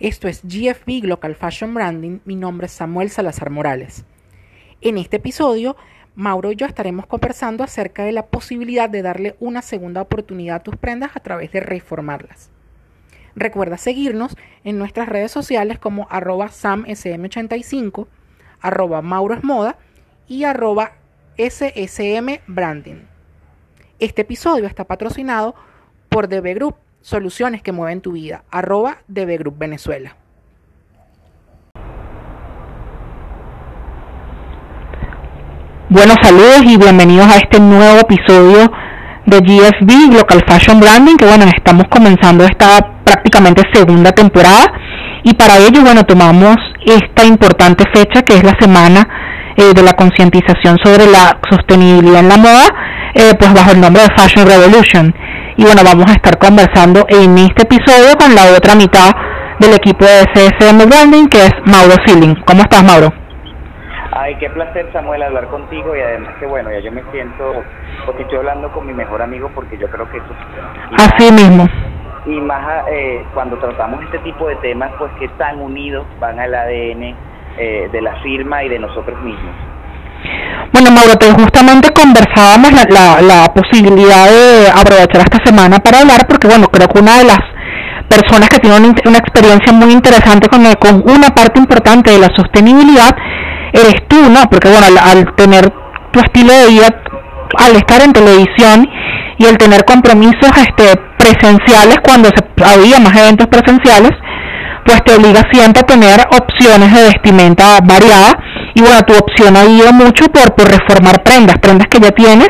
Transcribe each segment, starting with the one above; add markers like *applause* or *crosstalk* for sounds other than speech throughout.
Esto es GFB Global Fashion Branding. Mi nombre es Samuel Salazar Morales. En este episodio, Mauro y yo estaremos conversando acerca de la posibilidad de darle una segunda oportunidad a tus prendas a través de reformarlas. Recuerda seguirnos en nuestras redes sociales como arroba samsm85, arroba maurosmoda y arroba ssmbranding. Este episodio está patrocinado por DB Group Soluciones que mueven tu vida. Arroba DB Group Venezuela. Buenos saludos y bienvenidos a este nuevo episodio de GFB, Local Fashion Branding, que bueno, estamos comenzando esta prácticamente segunda temporada y para ello, bueno, tomamos esta importante fecha que es la semana eh, de la concientización sobre la sostenibilidad en la moda, eh, pues bajo el nombre de Fashion Revolution y bueno, vamos a estar conversando en este episodio con la otra mitad del equipo de CSM Branding, que es Mauro Feeling. ¿Cómo estás, Mauro? Ay, qué placer, Samuel, hablar contigo y además que bueno, ya yo me siento, porque estoy hablando con mi mejor amigo porque yo creo que eso... Así mismo. Y más eh, cuando tratamos este tipo de temas, pues que tan unidos van al ADN eh, de la firma y de nosotros mismos. Bueno, Mauro, justamente conversábamos la, la, posibilidad de aprovechar esta semana para hablar, porque bueno, creo que una de las personas que tienen una, experiencia muy interesante con, con una parte importante de la sostenibilidad eres tú, ¿no? Porque bueno, al, tener tu estilo de vida, al estar en televisión y el tener compromisos este, presenciales cuando se, había más eventos presenciales, pues te obliga siempre a tener opciones de vestimenta variada y bueno, tu opción ha ido mucho por, por reformar prendas, prendas que ya tienes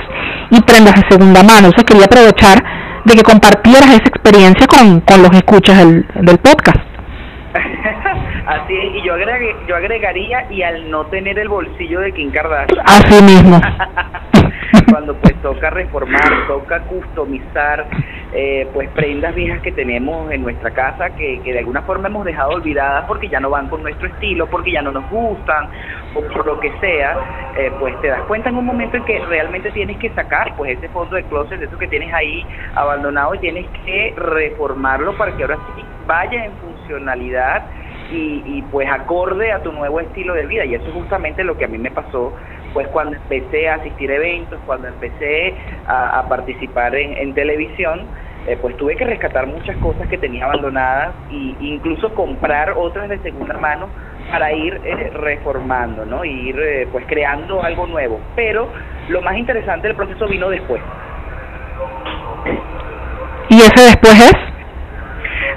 y prendas de segunda mano. O sea, quería aprovechar de que compartieras esa experiencia con, con los escuchas del, del podcast. *laughs* Así es, y yo, yo agregaría, y al no tener el bolsillo de Kim Kardashian. Así mismo. *laughs* Cuando pues toca reformar, toca customizar, eh, pues prendas viejas que tenemos en nuestra casa que, que de alguna forma hemos dejado olvidadas porque ya no van con nuestro estilo, porque ya no nos gustan, o por lo que sea, eh, pues te das cuenta en un momento en que realmente tienes que sacar pues ese fondo de closet, eso que tienes ahí abandonado y tienes que reformarlo para que ahora sí vaya en funcionalidad y, y pues acorde a tu nuevo estilo de vida. Y eso es justamente lo que a mí me pasó pues cuando empecé a asistir a eventos, cuando empecé a, participar en, televisión, eh, pues tuve que rescatar muchas cosas que tenía abandonadas e incluso comprar otras de segunda mano para ir eh, reformando, ¿no? Y ir eh, pues creando algo nuevo. Pero lo más interesante del proceso vino después. ¿Y ese después es?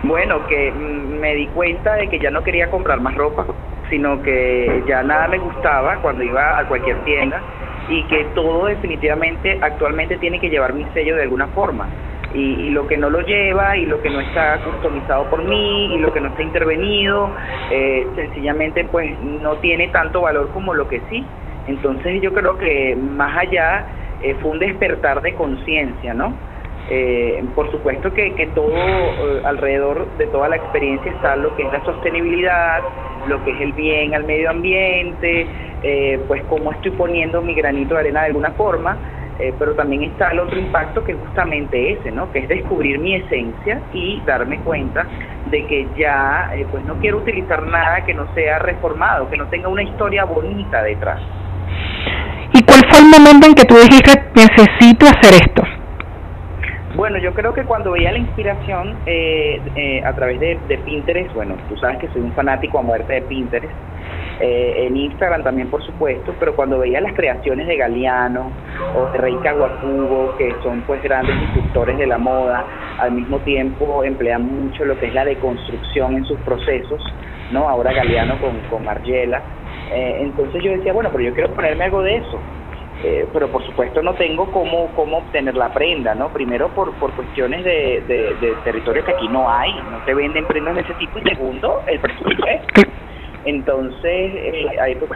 Bueno, que mm, me di cuenta de que ya no quería comprar más ropa, sino que ya nada me gustaba cuando iba a cualquier tienda y que todo definitivamente actualmente tiene que llevar mi sello de alguna forma. Y, lo que no lo lleva y lo que no está customizado por mí y lo que no está intervenido, eh, sencillamente pues no tiene tanto valor como lo que sí. Entonces yo creo que más allá eh, fue un despertar de conciencia, ¿no? Eh, por supuesto que, que todo eh, alrededor de toda la experiencia está lo que es la sostenibilidad, lo que es el bien al medio ambiente, eh, pues cómo estoy poniendo mi granito de arena de alguna forma, eh, pero también está el otro impacto que es justamente ese, ¿no? Que es descubrir mi esencia y darme cuenta de que ya pues no quiero utilizar nada que no sea reformado, que no tenga una historia bonita detrás. ¿Y cuál fue el momento en que tú dijiste necesito hacer esto? Bueno, yo creo que cuando veía la inspiración eh, eh, a través de, Pinterest, bueno, tú sabes que soy un fanático a muerte de Pinterest, eh, en Instagram también por supuesto, pero cuando veía las creaciones de Galeano o de Rey Caguacubo, que son pues grandes instructores de la moda, al mismo tiempo emplean mucho lo que es la deconstrucción en sus procesos, ¿no? Ahora Galeano con, con Margiela, entonces yo decía, bueno, pero yo quiero ponerme algo de eso, eh, pero por supuesto no tengo cómo, cómo obtener la prenda, ¿no? Primero por, por cuestiones de, de, territorio que aquí no hay, no se venden prendas de ese tipo, y segundo, el presupuesto. Entonces, eh, ahí pues,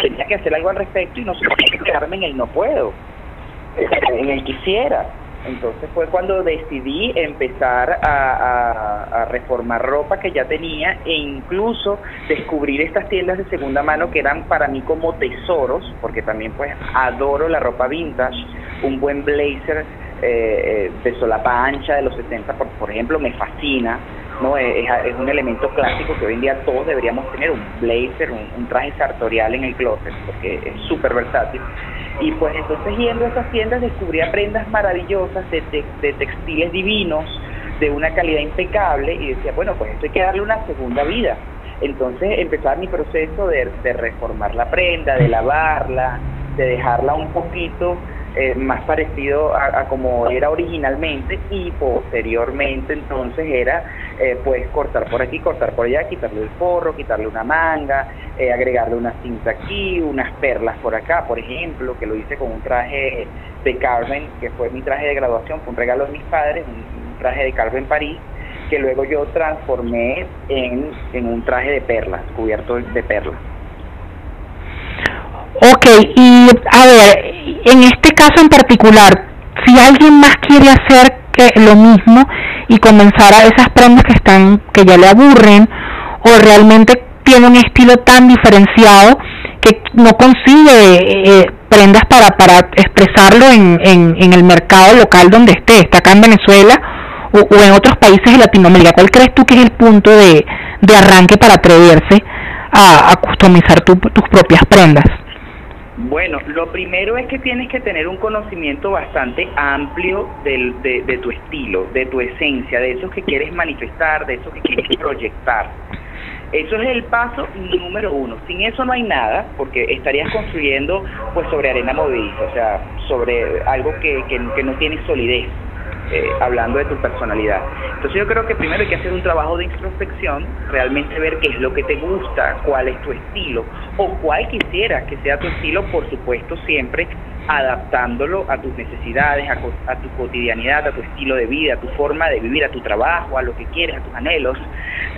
tenía que hacer algo al respecto y no sé quedarme en el no puedo, en el quisiera. Entonces fue cuando decidí empezar a, reformar ropa que ya tenía e incluso descubrir estas tiendas de segunda mano que eran para mí como tesoros, porque también pues adoro la ropa vintage, un buen blazer eh, eh, de solapa ancha de los 60, por, por ejemplo, me fascina, ¿no? Es, un elemento clásico que hoy en día todos deberíamos tener, un blazer, un, traje sartorial en el closet, porque es súper versátil. Y pues entonces yendo a esas tiendas descubría prendas maravillosas de, de, textiles divinos, de una calidad impecable, y decía, bueno, pues esto hay que darle una segunda vida. Entonces empezaba mi proceso de, de reformar la prenda, de lavarla, de dejarla un poquito eh, más parecido a, como era originalmente y posteriormente entonces era eh, pues cortar por aquí, cortar por allá, quitarle el forro, quitarle una manga, eh, agregarle una cinta aquí, unas perlas por acá, por ejemplo, que lo hice con un traje de Carmen, que fue mi traje de graduación, fue un regalo de mis padres, un, traje de Carmen París, que luego yo transformé en, en un traje de perlas, cubierto de perlas. Ok, y a ver, en este caso en particular, si alguien más quiere hacer que lo mismo y comenzar a esas prendas que están, que ya le aburren, o realmente tiene un estilo tan diferenciado que no consigue eh, prendas para, para expresarlo en, en, el mercado local donde esté, está acá en Venezuela o, en otros países de Latinoamérica. ¿Cuál crees tú que es el punto de, de arranque para atreverse a, a customizar tus propias prendas? Bueno, lo primero es que tienes que tener un conocimiento bastante amplio del, de, de, tu estilo, de tu esencia, de eso que quieres manifestar, de eso que quieres proyectar. Eso es el paso número uno. Sin eso no hay nada, porque estarías construyendo pues sobre arena movediza, o sea, sobre algo que, que, que no tiene solidez. Eh, hablando de tu personalidad. Entonces yo creo que primero hay que hacer un trabajo de introspección, realmente ver qué es lo que te gusta, cuál es tu estilo o cuál quisieras que sea tu estilo, por supuesto siempre adaptándolo a tus necesidades, a, tu cotidianidad, a tu estilo de vida, a tu forma de vivir, a tu trabajo, a lo que quieres, a tus anhelos.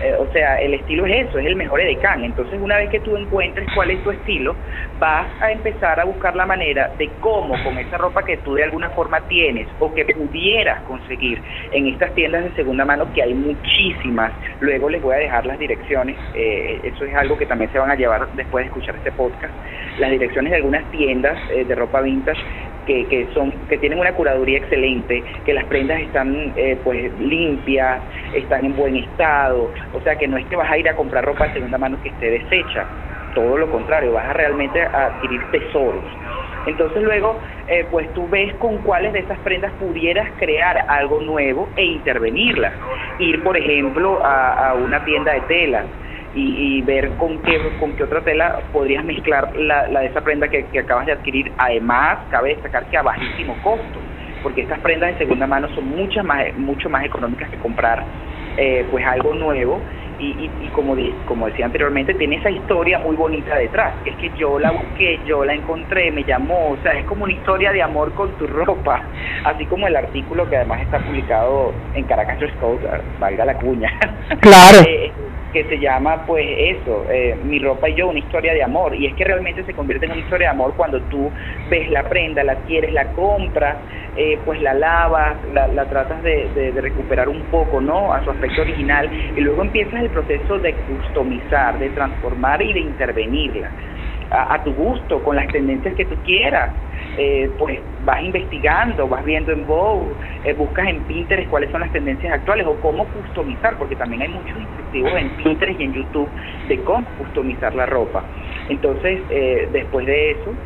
Eh, o sea, el estilo es eso, es el mejor edecán. Entonces, una vez que tú encuentres cuál es tu estilo, vas a empezar a buscar la manera de cómo con esa ropa que tú de alguna forma tienes o que pudieras conseguir en estas tiendas de segunda mano, que hay muchísimas. Luego les voy a dejar las direcciones, eh, eso es algo que también se van a llevar después de escuchar este podcast, las direcciones de algunas tiendas eh, de ropa que, que son que tienen una curaduría excelente, que las prendas están eh, pues limpias, están en buen estado, o sea que no es que vas a ir a comprar ropa de segunda mano que esté deshecha, todo lo contrario, vas a realmente adquirir tesoros. Entonces luego, eh, pues tú ves con cuáles de esas prendas pudieras crear algo nuevo e intervenirlas. Ir, por ejemplo, a, una tienda de tela y, ver con qué, con qué otra tela podrías mezclar la, la de esa prenda que, acabas de adquirir. Además, cabe destacar que a bajísimo costo, porque estas prendas de segunda mano son muchas más, mucho más económicas que comprar eh, pues algo nuevo y, y, como, como decía anteriormente, tiene esa historia muy bonita detrás. Es que yo la busqué, yo la encontré, me llamó, o sea, es como una historia de amor con tu ropa, *laughs* así como el artículo que además está publicado en Caracas Dress Code, valga la cuña. Claro. *laughs* Eh, que se llama pues eso, eh, Mi ropa y yo, una historia de amor. Y es que realmente se convierte en una historia de amor cuando tú ves la prenda, la quieres, la compras, eh, pues la lavas, la, la tratas de, de, recuperar un poco, ¿no? A su aspecto original. Y luego empiezas el proceso de customizar, de transformar y de intervenirla a, tu gusto, con las tendencias que tú quieras. Eh, pues vas investigando, vas viendo en Vogue, eh, buscas en Pinterest cuáles son las tendencias actuales o cómo customizar, porque también hay muchos instructivos en Pinterest y en YouTube de cómo customizar la ropa. Entonces, eh, después de eso,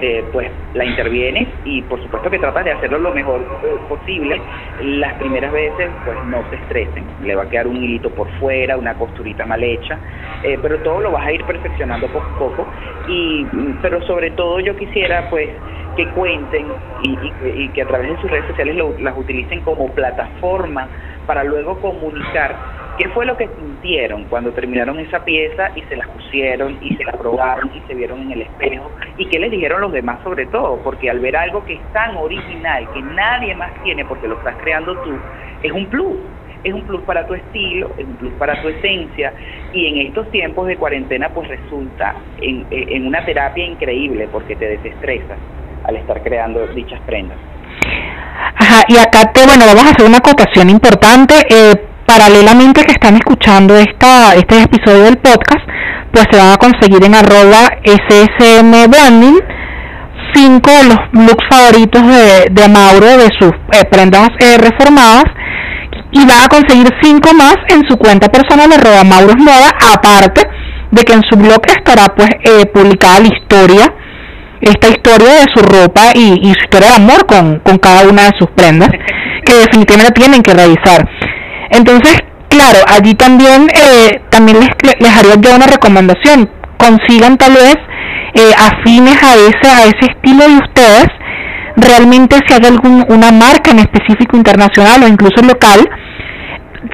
eh, pues la intervienes y por supuesto que tratas de hacerlo lo mejor eh, posible. Las primeras veces pues no se estresen, le va a quedar un hilito por fuera, una costurita mal hecha, eh, pero todo lo vas a ir perfeccionando poco a poco. Y pero sobre todo yo quisiera pues que cuenten y, y, que a través de sus redes sociales las utilicen como plataforma para luego comunicar ¿Qué fue lo que sintieron cuando terminaron esa pieza y se la pusieron y se la probaron y se vieron en el espejo? ¿Y qué les dijeron los demás sobre todo? Porque al ver algo que es tan original, que nadie más tiene porque lo estás creando tú, es un plus. Es un plus para tu estilo, es un plus para tu esencia y en estos tiempos de cuarentena pues resulta en, en una terapia increíble porque te desestresas al estar creando dichas prendas. Ajá, y acá te, bueno, vamos a hacer una acotación importante. Eh, paralelamente que están escuchando esta, este episodio del podcast, pues se van a conseguir en arroba SSM Branding cinco de los looks favoritos de, de Mauro, de sus eh, prendas eh, reformadas, y va a conseguir cinco más en su cuenta personal de Roba Mauros Moda, aparte de que en su blog estará pues eh, publicada la historia, esta historia de su ropa y, y, su historia de amor con, con cada una de sus prendas, que definitivamente tienen que revisar. Entonces, claro, allí también, eh, también les, les haría yo una recomendación, consigan tal vez eh, afines a ese, a ese estilo de ustedes, realmente si hay algún, una marca en específico internacional o incluso local,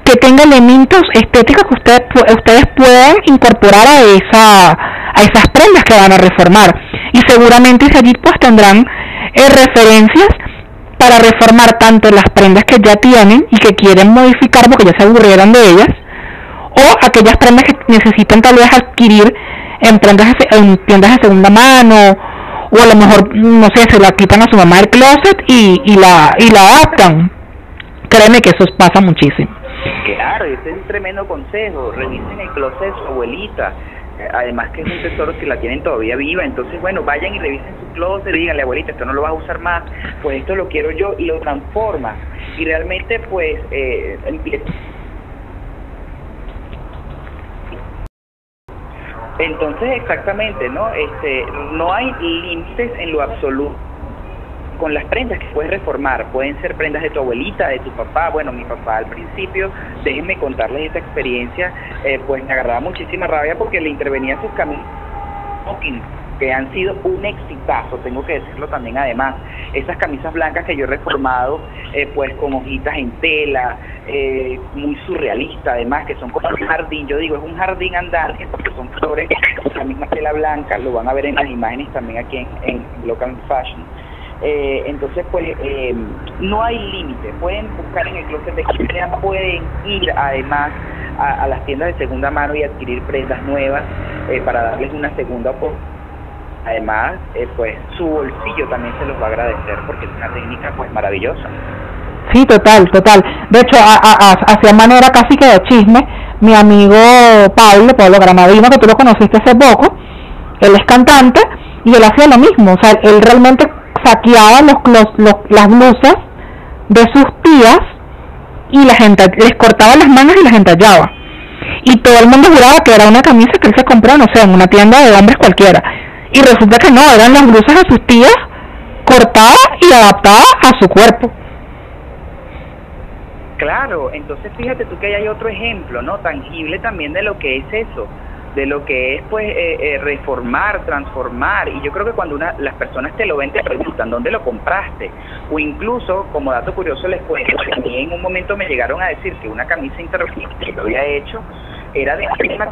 que tenga elementos estéticos que ustedes, ustedes puedan incorporar a, esa, a esas prendas que van a reformar. Y seguramente allí pues tendrán eh, referencias para reformar tanto las prendas que ya tienen y que quieren modificar porque ya se aburrieron de ellas, o aquellas prendas que necesitan tal vez adquirir en, prendas, en tiendas de segunda mano, o a lo mejor, no sé, se la quitan a su mamá del closet y, y, la, y la adaptan. Créeme que eso pasa muchísimo. Claro, ese es un tremendo consejo. Revisen el closet abuelita. Además que es un tesoro que la tienen todavía viva. Entonces, bueno, vayan y revisen su closet, díganle, abuelita, esto no lo vas a usar más, pues esto lo quiero yo y lo transforma. Y realmente, pues, eh, Entonces, exactamente, ¿no? Este, no hay límites en lo absoluto con las prendas que puedes reformar. Pueden ser prendas de tu abuelita, de tu papá. Bueno, mi papá al principio, déjenme contarles esta experiencia, eh, pues me agarraba muchísima rabia porque le intervenía sus camisas que han sido un exitazo, tengo que decirlo también además. Esas camisas blancas que yo he reformado, eh, pues con hojitas en tela, eh, muy surrealista además, que son como un jardín, yo digo, es un jardín andante porque son flores, la misma tela blanca, lo van a ver en las imágenes también aquí en, en Local Fashion. Eh, entonces, pues, eh, no hay límite. Pueden buscar en el closet de quien pueden ir además a, las tiendas de segunda mano y adquirir prendas nuevas eh, para darles una segunda oportunidad además, eh, pues su bolsillo también se los va a agradecer porque es una técnica pues maravillosa. Sí, total, total. De hecho, a, manera casi que de chisme, mi amigo Pablo, Pablo Granadino, que tú lo conociste hace poco, él es cantante y él hacía lo mismo. O sea, él realmente saqueaba los, los, las blusas de sus tías y la gente les cortaba las manos y las entallaba. Y todo el mundo juraba que era una camisa que él se compró, no sé, en una tienda de hombres cualquiera y resulta que no, eran las blusas de sus tías cortadas y adaptadas a su cuerpo. Claro, entonces fíjate tú que hay otro ejemplo, ¿no? Tangible también de lo que es eso, de lo que es pues eh, eh, reformar, transformar. Y yo creo que cuando una, las personas te lo ven te preguntan dónde lo compraste. O incluso, como dato curioso les cuento, que a en un momento me llegaron a decir que una camisa interrogativa que yo había hecho era de una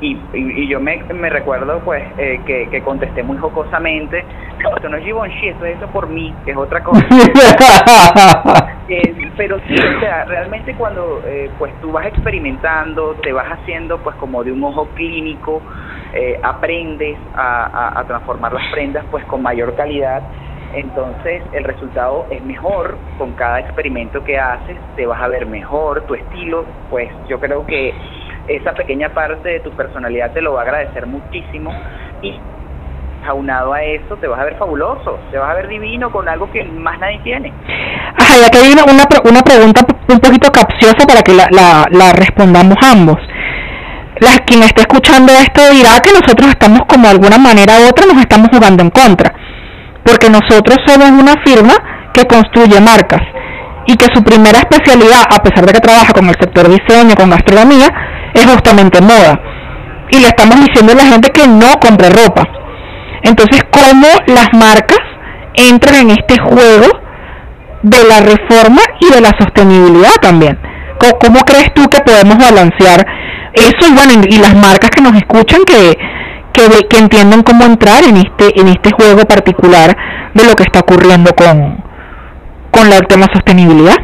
y, y, yo me, me recuerdo pues eh, que, que contesté muy jocosamente, no, esto no es Givenchy, esto es eso por mí, que es otra cosa. *laughs* eh, pero sí, o sea, realmente cuando eh, pues tú vas experimentando, te vas haciendo pues como de un ojo clínico, eh, aprendes a, a, a transformar las prendas pues con mayor calidad, entonces el resultado es mejor con cada experimento que haces, te vas a ver mejor, tu estilo, pues yo creo que esa pequeña parte de tu personalidad te lo va a agradecer muchísimo y aunado a eso te vas a ver fabuloso, te vas a ver divino con algo que más nadie tiene. Ajá, ya que hay una, una pregunta un poquito capciosa para que la, la, respondamos ambos. La, quien esté escuchando esto dirá que nosotros estamos como de alguna manera u otra nos estamos jugando en contra, porque nosotros somos una firma que construye marcas y que su primera especialidad, a pesar de que trabaja con el sector diseño, con gastronomía, es justamente moda. Y le estamos diciendo a la gente que no compre ropa. Entonces, ¿cómo las marcas entran en este juego de la reforma y de la sostenibilidad también? ¿Cómo, crees tú que podemos balancear eso y bueno, y las marcas que nos escuchan que, que, que entiendan cómo entrar en este, en este juego particular de lo que está ocurriendo con, con el tema sostenibilidad?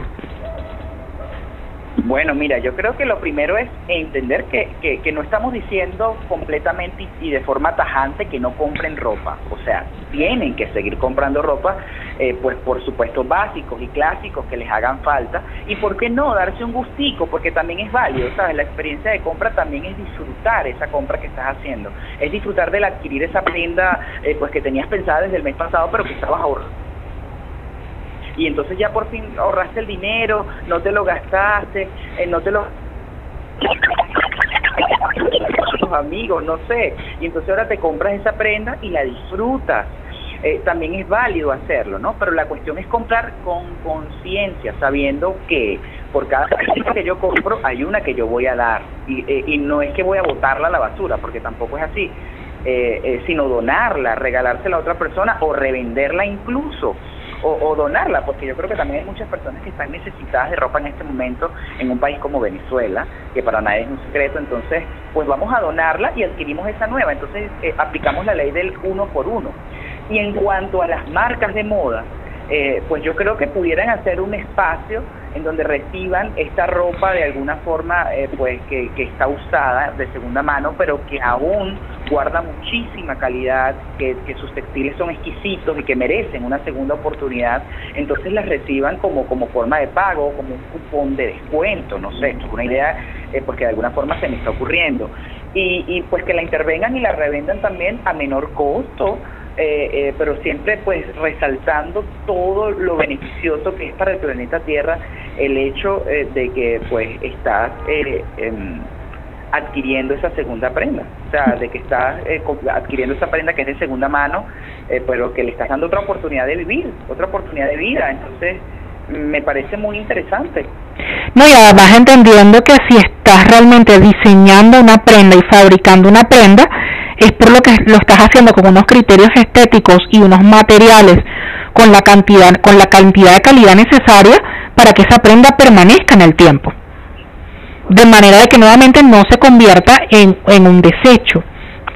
Bueno, mira, yo creo que lo primero es entender que, que, que no estamos diciendo completamente y, de forma tajante que no compren ropa. O sea, tienen que seguir comprando ropa, eh, pues por supuesto básicos y clásicos que les hagan falta. Y por qué no darse un gustico, porque también es válido, ¿sabes? La experiencia de compra también es disfrutar esa compra que estás haciendo. Es disfrutar del adquirir esa prenda, eh, pues que tenías pensada desde el mes pasado, pero que estabas ahorrando y entonces ya por fin ahorraste el dinero, no te lo gastaste, eh, no te lo tus amigos, no sé, y entonces ahora te compras esa prenda y la disfrutas. Eh, también es válido hacerlo, ¿no? Pero la cuestión es comprar con conciencia, sabiendo que por cada prenda que yo compro hay una que yo voy a dar y, eh, y no es que voy a botarla a la basura, porque tampoco es así, eh, sino donarla, regalársela a otra persona o revenderla incluso o, donarla, porque yo creo que también hay muchas personas que están necesitadas de ropa en este momento en un país como Venezuela, que para nadie es un secreto, entonces pues vamos a donarla y adquirimos esa nueva, entonces eh, aplicamos la ley del uno por uno. Y en cuanto a las marcas de moda, eh, pues yo creo que pudieran hacer un espacio en donde reciban esta ropa de alguna forma eh, pues que, que, está usada de segunda mano pero que aún guarda muchísima calidad que, que, sus textiles son exquisitos y que merecen una segunda oportunidad entonces las reciban como como forma de pago como un cupón de descuento no sé esto es una idea eh, porque de alguna forma se me está ocurriendo. Y, y pues que la intervengan y la revendan también a menor costo eh, eh, pero siempre pues resaltando todo lo beneficioso que es para el planeta Tierra el hecho eh, de que pues estás eh, em, adquiriendo esa segunda prenda, o sea, de que estás eh, adquiriendo esa prenda que es de segunda mano, pero que le estás dando otra oportunidad de vivir, otra oportunidad de vida, entonces me parece muy interesante. No, y además entendiendo que si estás realmente diseñando una prenda y fabricando una prenda, es por lo que lo estás haciendo con unos criterios estéticos y unos materiales con la cantidad, con la cantidad de calidad necesaria para que esa prenda permanezca en el tiempo. De manera de que nuevamente no se convierta en, en un desecho,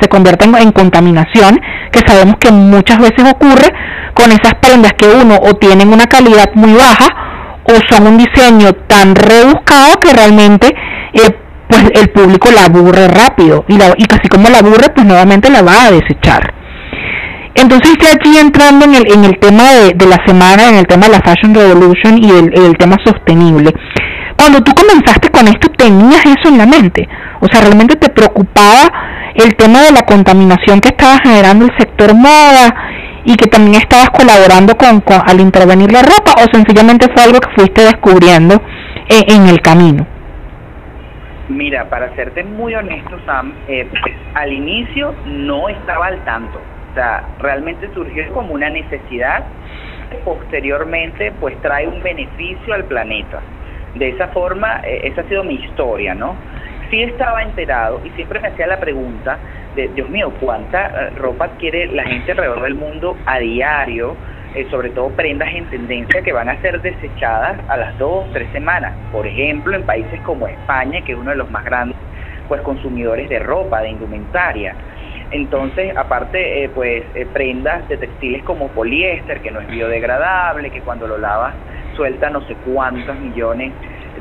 se convierta en, contaminación, que sabemos que muchas veces ocurre con esas prendas que uno o tienen una calidad muy baja o son un diseño tan rebuscado que realmente eh, pues el público la aburre rápido y, la, y casi como la aburre pues nuevamente la va a desechar. Entonces ya aquí entrando en el, en el tema de, de, la semana, en el tema de la Fashion Revolution y el, tema sostenible, cuando tú comenzaste con esto tenías eso en la mente, o sea, realmente te preocupaba el tema de la contaminación que estaba generando el sector moda y que también estabas colaborando con, con al intervenir la ropa o sencillamente fue algo que fuiste descubriendo en, en el camino. Mira, para serte muy honesto, Sam, eh, pues, al inicio no estaba al tanto. O sea, realmente surgió como una necesidad que posteriormente pues trae un beneficio al planeta. De esa forma, eh, esa ha sido mi historia, ¿no? Sí estaba enterado y siempre me hacía la pregunta de, Dios mío, ¿cuánta eh, ropa adquiere la gente alrededor del mundo a diario? Eh, sobre todo prendas en tendencia que van a ser desechadas a las dos, tres semanas. Por ejemplo, en países como España, que es uno de los más grandes pues consumidores de ropa, de indumentaria. Entonces, aparte, eh, pues eh, prendas de textiles como poliéster, que no es biodegradable, que cuando lo lavas suelta no sé cuántos millones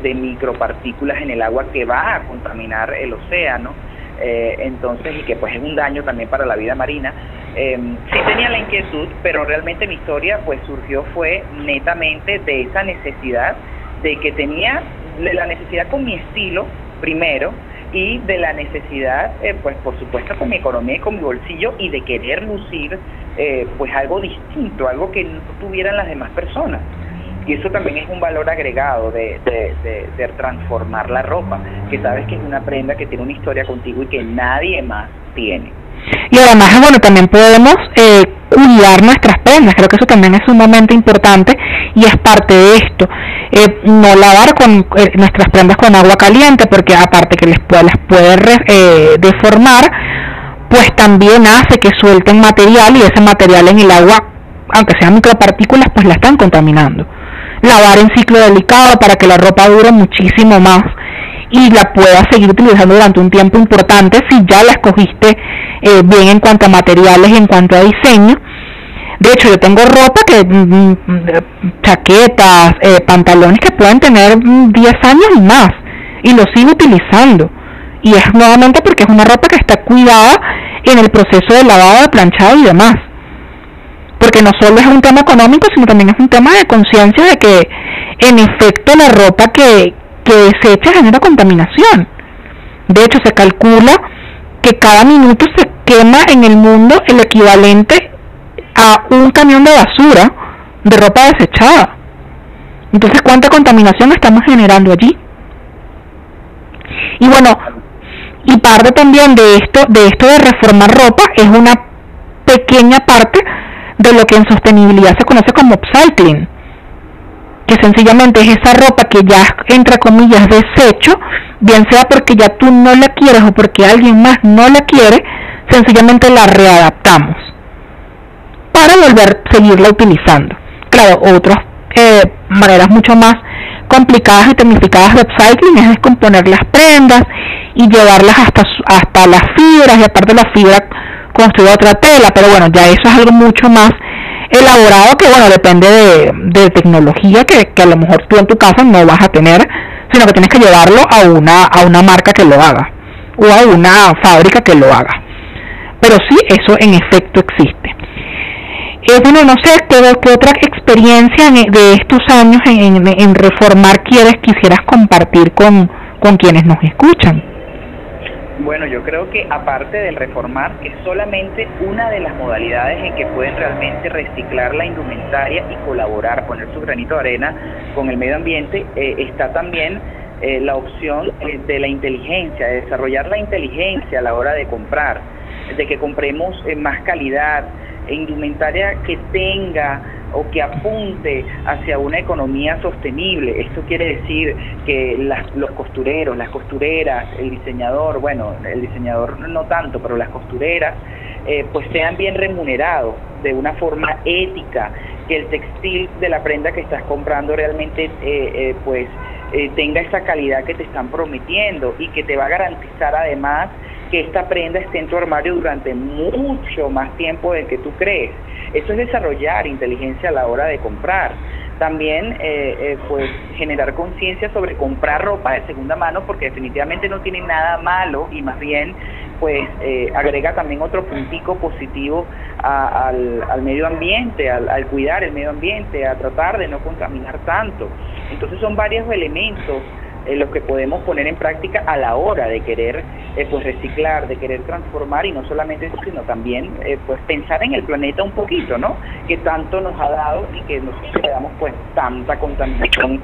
de micropartículas en el agua que va a contaminar el océano. Eh, entonces, y que pues es un daño también para la vida marina. Eh, sí tenía la inquietud, pero realmente mi historia pues surgió fue netamente de esa necesidad de que tenía la necesidad con mi estilo primero y de la necesidad eh, pues por supuesto con mi economía y con mi bolsillo y de querer lucir eh, pues algo distinto, algo que no tuvieran las demás personas. Y eso también es un valor agregado de, transformar la ropa, que sabes que es una prenda que tiene una historia contigo y que nadie más tiene. Y además, bueno, también podemos eh, cuidar nuestras prendas, creo que eso también es sumamente importante y es parte de esto. Eh, no lavar con eh, nuestras prendas con agua caliente, porque aparte que les puede, las puede eh, deformar, pues también hace que suelten material y ese material en el agua, aunque sean micropartículas, pues la están contaminando. Lavar en ciclo delicado para que la ropa dure muchísimo más y la puedas seguir utilizando durante un tiempo importante si ya la escogiste eh, bien en cuanto a materiales y en cuanto a diseño. De hecho, yo tengo ropa que, mm, mm, chaquetas, eh, pantalones que pueden tener 10 mm, años y más y lo sigo utilizando. Y es nuevamente porque es una ropa que está cuidada en el proceso de lavado, de planchado y demás. Porque no solo es un tema económico, sino también es un tema de conciencia de que en efecto la ropa que, que desecha genera contaminación. De hecho, se calcula que cada minuto se quema en el mundo el equivalente a un camión de basura de ropa desechada. Entonces, ¿cuánta contaminación estamos generando allí? Y bueno, y parte también de esto, de esto de reformar ropa es una pequeña parte de lo que en sostenibilidad se conoce como upcycling, que sencillamente es esa ropa que ya entre comillas desecho, bien sea porque ya tú no la quieres o porque alguien más no la quiere, sencillamente la readaptamos para volver a seguirla utilizando. Claro, otras eh, maneras mucho más complicadas y tecnificadas de upcycling es descomponer las prendas y llevarlas hasta hasta las fibras y aparte la fibra construir otra tela, pero bueno, ya eso es algo mucho más elaborado que bueno, depende de, de tecnología que, que a lo mejor tú en tu casa no vas a tener, sino que tienes que llevarlo a una, a una marca que lo haga o a una fábrica que lo haga. Pero sí, eso en efecto existe. Eh, bueno, no sé, ¿qué, qué otra experiencia de estos años en, en, reformar quieres, quisieras compartir con, con quienes nos escuchan? Bueno, yo creo que aparte del reformar, que es solamente una de las modalidades en que pueden realmente reciclar la indumentaria y colaborar, poner su granito de arena con el medio ambiente, eh, está también eh, la opción eh, de la inteligencia, de desarrollar la inteligencia a la hora de comprar, de que compremos más calidad, indumentaria que tenga o que apunte hacia una economía sostenible. Esto quiere decir que los costureros, las costureras, el diseñador, bueno, el diseñador no tanto, pero las costureras, eh, pues sean bien remunerados de una forma ética, que el textil de la prenda que estás comprando realmente, eh, eh, pues, tenga esa calidad que te están prometiendo y que te va a garantizar además que esta prenda esté en tu armario durante mucho más tiempo del que tú crees. Eso es desarrollar inteligencia a la hora de comprar. También, eh, eh, pues, generar conciencia sobre comprar ropa de segunda mano, porque definitivamente no tiene nada malo y más bien, pues, eh, agrega también otro puntico positivo al, al, medio ambiente, al, al cuidar el medio ambiente, a tratar de no contaminar tanto. Entonces, son varios elementos eh, los que podemos poner en práctica a la hora de querer eh, pues reciclar, de querer transformar y no solamente eso, sino también eh, pues pensar en el planeta un poquito, ¿no? Que tanto nos ha dado y que nosotros le damos pues tanta contaminación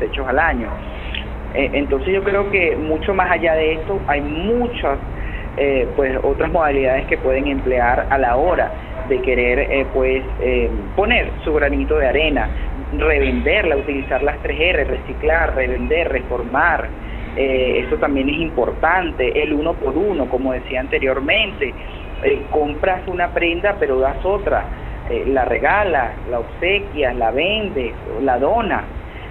y hechos al año. entonces yo creo que mucho más allá de esto hay muchas pues otras modalidades que pueden emplear a la hora de querer pues poner su granito de arena revenderla, utilizar las 3R, reciclar, revender, reformar. Eh, eso también es importante, el uno por uno, como decía anteriormente. Eh, compras una prenda pero das otra, eh, la regalas, la obsequias, la vendes, la donas.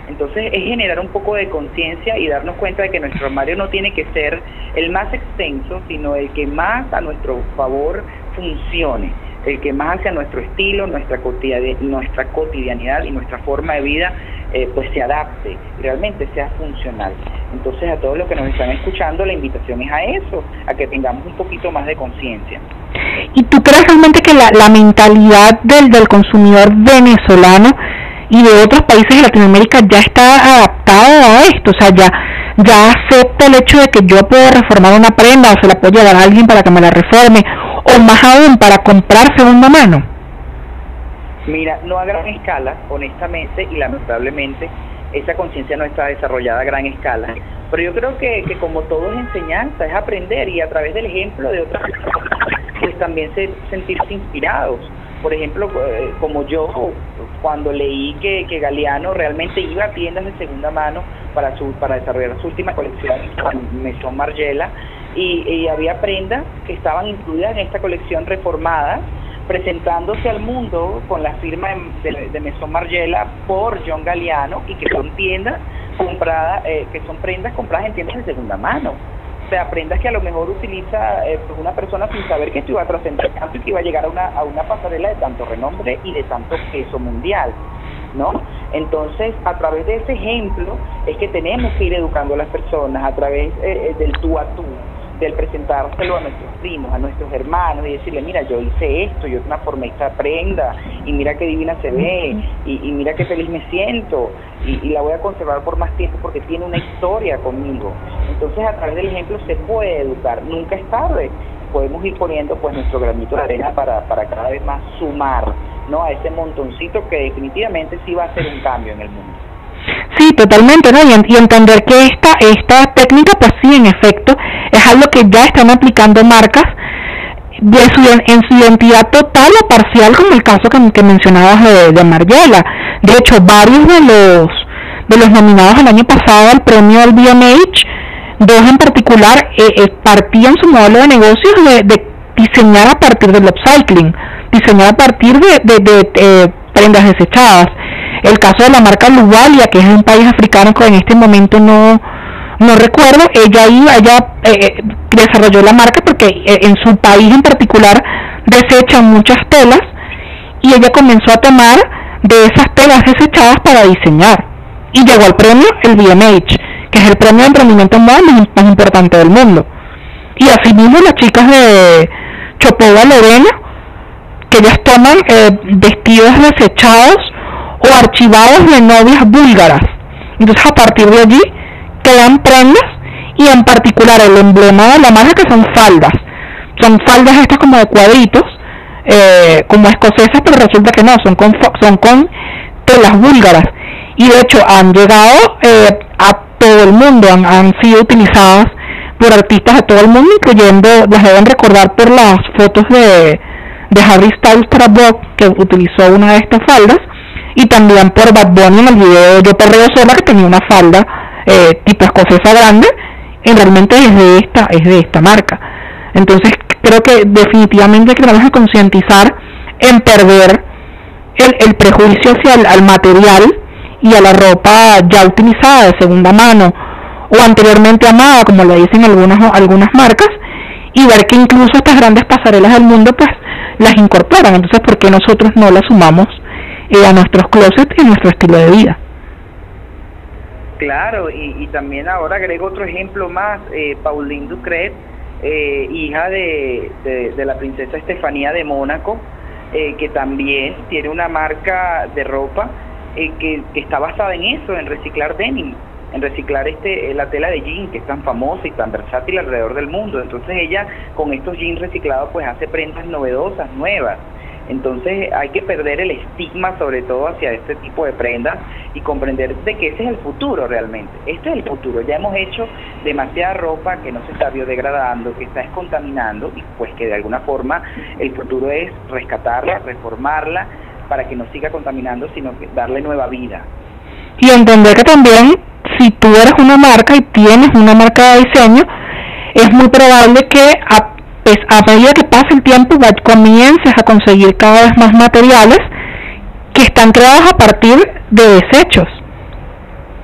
Entonces es generar un poco de conciencia y darnos cuenta de que nuestro armario no tiene que ser el más extenso, sino el que más a nuestro favor funcione el que más hacia nuestro estilo, nuestra, nuestra cotidianidad y nuestra forma de vida eh, pues se adapte, realmente sea funcional. Entonces a todos los que nos están escuchando la invitación es a eso, a que tengamos un poquito más de conciencia. ¿Y tú crees realmente que la, la mentalidad del, del consumidor venezolano y de otros países de Latinoamérica ya está adaptada a esto? O sea, ya, ya acepta el hecho de que yo puedo reformar una prenda o se la puedo llevar a alguien para que me la reforme o más aún para comprar segunda mano? Mira, no a gran escala, honestamente y lamentablemente, esa conciencia no está desarrollada a gran escala. Pero yo creo que, que como todo es enseñanza, es aprender y a través del ejemplo de otras personas, pues también se, sentirse inspirados. Por ejemplo, eh, como yo, cuando leí que, que Galeano realmente iba a tiendas de segunda mano para, su, para desarrollar su última colección, Mesón Margiela, y, había prendas que estaban incluidas en esta colección reformada, presentándose al mundo con la firma de, de Mesón Margiela por John Galliano y que son tiendas compradas, eh, que son prendas compradas en tiendas de segunda mano. O sea, prendas que a lo mejor utiliza eh, pues una persona sin saber que esto iba a trascender tanto y que iba a llegar a una, a una pasarela de tanto renombre y de tanto peso mundial. ¿no? Entonces, a través de ese ejemplo es que tenemos que ir educando a las personas, a través eh, del tú a tú, del presentárselo a nuestros primos, a nuestros hermanos y decirle, mira, yo hice esto, yo transformé esta prenda y mira qué divina se ve y, mira qué feliz me siento y, la voy a conservar por más tiempo porque tiene una historia conmigo. Entonces a través del ejemplo se puede educar, nunca es tarde, podemos ir poniendo pues nuestro granito de arena para, para cada vez más sumar ¿no? a ese montoncito que definitivamente sí va a hacer un cambio en el mundo. Sí, totalmente, ¿no? Y, entender que esta, esta técnica, pues sí, en efecto, es algo que ya están aplicando marcas de su, en su identidad total o parcial, como el caso que, mencionabas de, de Margiela. De hecho, varios de los de los nominados el año pasado al premio del BMH, dos en particular eh, eh, partían su modelo de negocios de, diseñar a partir del upcycling, diseñar a partir de, de, eh, prendas desechadas. El caso de la marca Luvalia, que es un país africano que en este momento no, no recuerdo, ella iba, ella desarrolló la marca porque en su país en particular desechan muchas telas y ella comenzó a tomar de esas telas desechadas para diseñar y llegó al premio el BMH, que es el premio de emprendimiento más, más importante del mundo. Y asimismo las chicas de Chopova Lorena, que ellas toman eh, vestidos desechados o archivados de novias búlgaras. Entonces a partir de allí quedan prendas y en particular el emblema de la marca que son faldas. Son faldas estas como de cuadritos, eh, como escocesas, pero resulta que no, son con, son con telas búlgaras y de hecho han llegado eh, a todo el mundo, han, sido utilizadas por artistas de todo el mundo, incluyendo, las deben recordar por las fotos de, de Harry Styles que utilizó una de estas faldas, y también por Bad Bunny en el video Yo Perreo Sola, que tenía una falda eh, tipo escocesa grande, y realmente es de esta, es de esta marca. Entonces creo que definitivamente que vamos concientizar en perder el, el prejuicio hacia el al material y a la ropa ya utilizada de segunda mano o anteriormente amada, como lo dicen algunas, algunas marcas, y ver que incluso estas grandes pasarelas del mundo pues las incorporan. Entonces, ¿por qué nosotros no las sumamos eh, a nuestros closets y a nuestro estilo de vida? Claro, y, también ahora agrego otro ejemplo más, eh, Pauline Ducret, eh, hija de, de, la princesa Estefanía de Mónaco, eh, que también tiene una marca de ropa eh, que, está basada en eso, en reciclar denim, en reciclar este eh, la tela de jean que es tan famosa y tan versátil alrededor del mundo. Entonces ella con estos jeans reciclados pues hace prendas novedosas, nuevas. Entonces hay que perder el estigma sobre todo hacia este tipo de prendas y comprender de que ese es el futuro realmente. Este es el futuro. Ya hemos hecho demasiada ropa que no se está biodegradando, que está descontaminando y pues que de alguna forma el futuro es rescatarla, reformarla para que no siga contaminando, sino que darle nueva vida. Y entender que también si tú eres una marca y tienes una marca de diseño, es muy probable que a, pues, a medida que pase el tiempo comiences a conseguir cada vez más materiales que están creados a partir de desechos,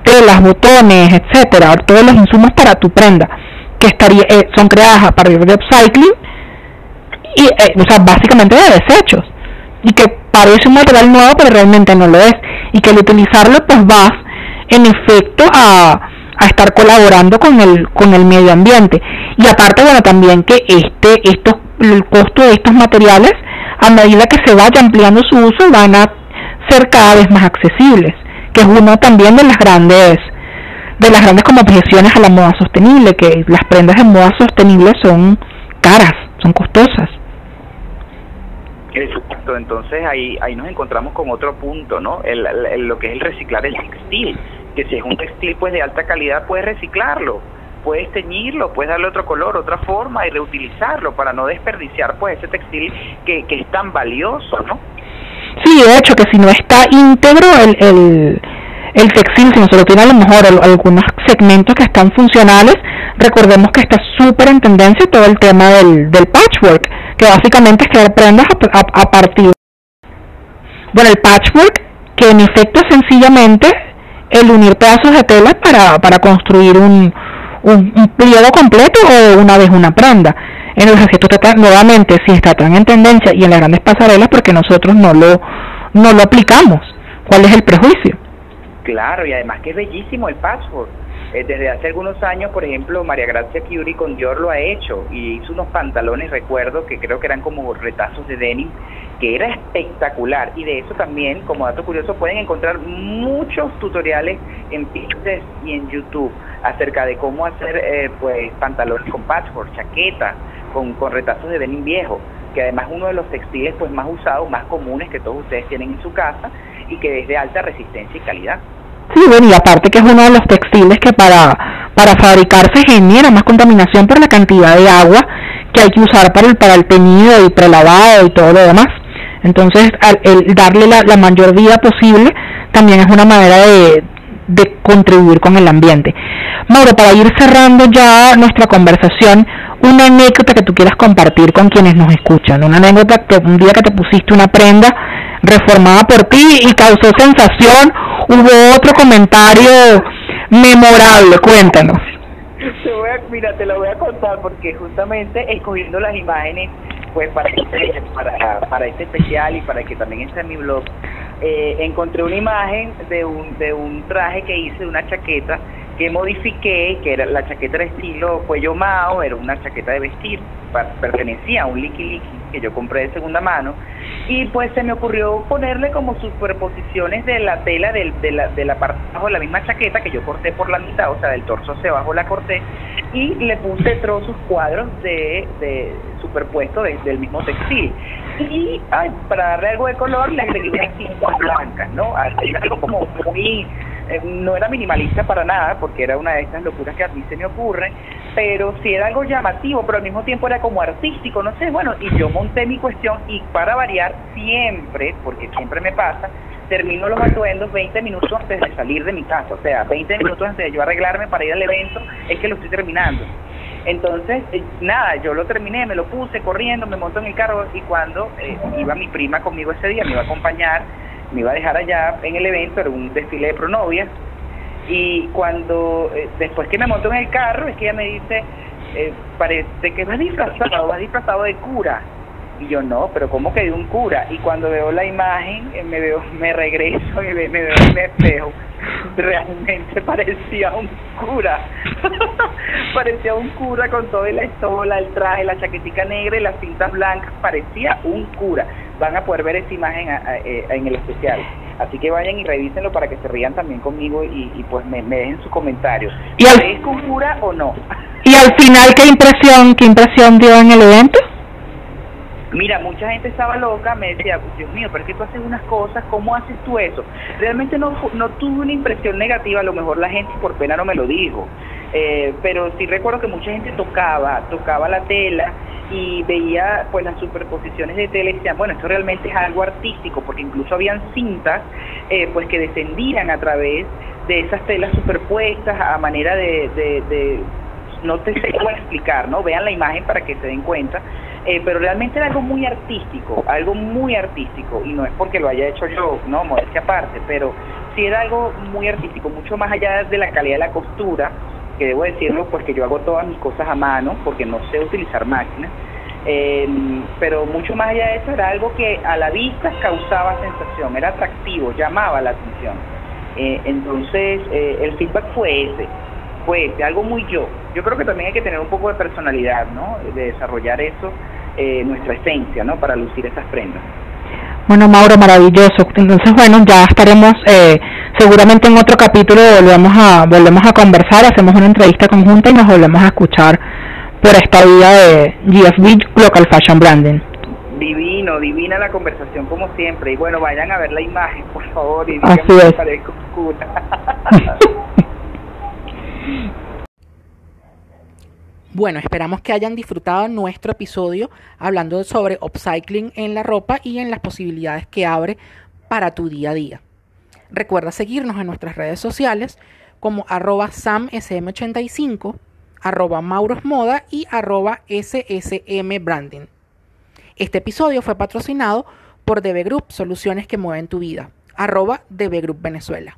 telas, botones, etcétera, todos los insumos para tu prenda que estaría, eh, son creadas a partir de upcycling y, eh, o sea, básicamente de desechos y que parece un material nuevo pero realmente no lo es y que al utilizarlo pues vas en efecto a, a estar colaborando con el con el medio ambiente y aparte bueno también que este estos el costo de estos materiales a medida que se vaya ampliando su uso van a ser cada vez más accesibles que es uno también de las grandes de las grandes como objeciones a la moda sostenible que las prendas de moda sostenible son caras son costosas entonces ahí ahí nos encontramos con otro punto, ¿no? El, lo que es el reciclar el textil, que si es un textil pues de alta calidad puedes reciclarlo, puedes teñirlo, puedes darle otro color, otra forma y reutilizarlo para no desperdiciar pues ese textil que, que es tan valioso, ¿no? Sí, de hecho que si no está íntegro el, el, el textil, si no se lo tiene a lo mejor algunos segmentos que están funcionales, recordemos que está súper en tendencia todo el tema del, del patchwork, que básicamente es crear prendas a, partir. Bueno, el patchwork, que en efecto es sencillamente el unir pedazos de tela para, para construir un, un, pliego completo o una vez una prenda. Entonces, esto está nuevamente, si está tan en tendencia y en las grandes pasarelas, porque nosotros no lo, no lo aplicamos. ¿Cuál es el prejuicio? Claro, y además que es bellísimo el patchwork eh, desde hace algunos años, por ejemplo, María Gracia Curie con Dior lo ha hecho y hizo unos pantalones, recuerdo, que creo que eran como retazos de denim, que era espectacular. Y de eso también, como dato curioso, pueden encontrar muchos tutoriales en Pinterest y en YouTube acerca de cómo hacer eh, pues pantalones con patchwork, chaquetas, con, con retazos de denim viejo, que además uno de los textiles pues más usados, más comunes que todos ustedes tienen en su casa y que es de alta resistencia y calidad. Sí, bueno, y aparte que es uno de los textiles que para, para fabricarse genera más contaminación por la cantidad de agua que hay que usar para el, para el teñido y prelavado y todo lo demás. Entonces, el darle la, la mayor vida posible también es una manera de, de contribuir con el ambiente. Mauro, para ir cerrando ya nuestra conversación, una anécdota que tú quieras compartir con quienes nos escuchan, una anécdota que un día que te pusiste una prenda reformada por ti y causó sensación, hubo otro comentario memorable, cuéntanos. Te voy a, mira, te lo voy a contar porque justamente escogiendo las imágenes pues para este, para, para este especial y para que también esté en mi blog, eh, encontré una imagen de un, de un traje que hice, una chaqueta que modifiqué, que era la chaqueta de estilo cuello mao, era una chaqueta de vestir, pertenecía a un Liki Liki que yo compré de segunda mano, y pues se me ocurrió ponerle como superposiciones de la tela del, de, la, de la parte de abajo de la misma chaqueta que yo corté por la mitad, o sea, del torso hacia abajo la corté, y le puse trozos cuadros de, de superpuesto del mismo textil. Y ay, para darle algo de color le agregué unas cintas blancas, ¿no? Algo como muy no era minimalista para nada, porque era una de esas locuras que a mí se me ocurre, pero sí era algo llamativo, pero al mismo tiempo era como artístico, no sé, bueno, y yo monté mi cuestión y para variar siempre, porque siempre me pasa, termino los atuendos 20 minutos antes de salir de mi casa, o sea, 20 minutos antes de yo arreglarme para ir al evento, es que lo estoy terminando. Entonces, eh, nada, yo lo terminé, me lo puse corriendo, me monto en el carro y cuando eh, iba mi prima conmigo ese día, me iba a acompañar, me iba a dejar allá en el evento, era un desfile de pronovias, y cuando, eh, después que me monto en el carro, es que ella me dice, eh, parece que vas disfrazado, vas disfrazado de cura. Y yo no, pero ¿cómo que de un cura? Y cuando veo la imagen, eh, me veo, *laughs* me regreso y me, veo en el espejo. *laughs* Realmente parecía un cura. *laughs* parecía un cura con toda la estola, el traje, la chaquetica negra y las cintas blancas. Parecía un cura. Van a poder ver esa imagen en el especial. Así que vayan y revísenlo para que se rían también conmigo y, pues me, dejen sus comentarios. ¿Y ¿Es con cura o no? ¿Y al final qué impresión, qué impresión dio en el evento? Mira, mucha gente estaba loca, me decía, Dios mío, pero es que tú haces unas cosas, ¿cómo haces tú eso? Realmente no, tuve una impresión negativa, a lo mejor la gente por pena no me lo dijo, eh, pero sí recuerdo que mucha gente tocaba, tocaba la tela y veía pues las superposiciones de tela y decían, bueno, esto realmente es algo artístico, porque incluso habían cintas eh, pues que descendían a través de esas telas superpuestas a manera de, de no te sé cómo explicar, ¿no? Vean la imagen para que se den cuenta, eh, pero realmente era algo muy artístico, algo muy artístico, y no es porque lo haya hecho yo, no, modestia aparte, pero sí era algo muy artístico, mucho más allá de la calidad de la costura, que debo decirlo, pues que yo hago todas mis cosas a mano, porque no sé utilizar máquinas, eh, pero mucho más allá de eso era algo que a la vista causaba sensación, era atractivo, llamaba la atención. Eh, entonces, el feedback fue ese fue algo muy yo. Yo creo que también hay que tener un poco de personalidad, ¿no? De desarrollar eso, eh, nuestra esencia, ¿no? Para lucir esas prendas. Bueno, Mauro, maravilloso. Entonces, bueno, ya estaremos eh, seguramente en otro capítulo, volvemos a, volvemos a conversar, hacemos una entrevista conjunta y nos volvemos a escuchar por esta vida de GFB Local Fashion Branding. Divino, divina la conversación como siempre. Y bueno, vayan a ver la imagen, por favor, y Así es. *laughs* *laughs* Bueno, esperamos que hayan disfrutado nuestro episodio hablando sobre upcycling en la ropa y en las posibilidades que abre para tu día a día. Recuerda seguirnos en nuestras redes sociales como arroba samsm85, arroba maurosmoda y arroba ssmbranding. Este episodio fue patrocinado por DB Group, soluciones que mueven tu vida, arroba DB Group Venezuela.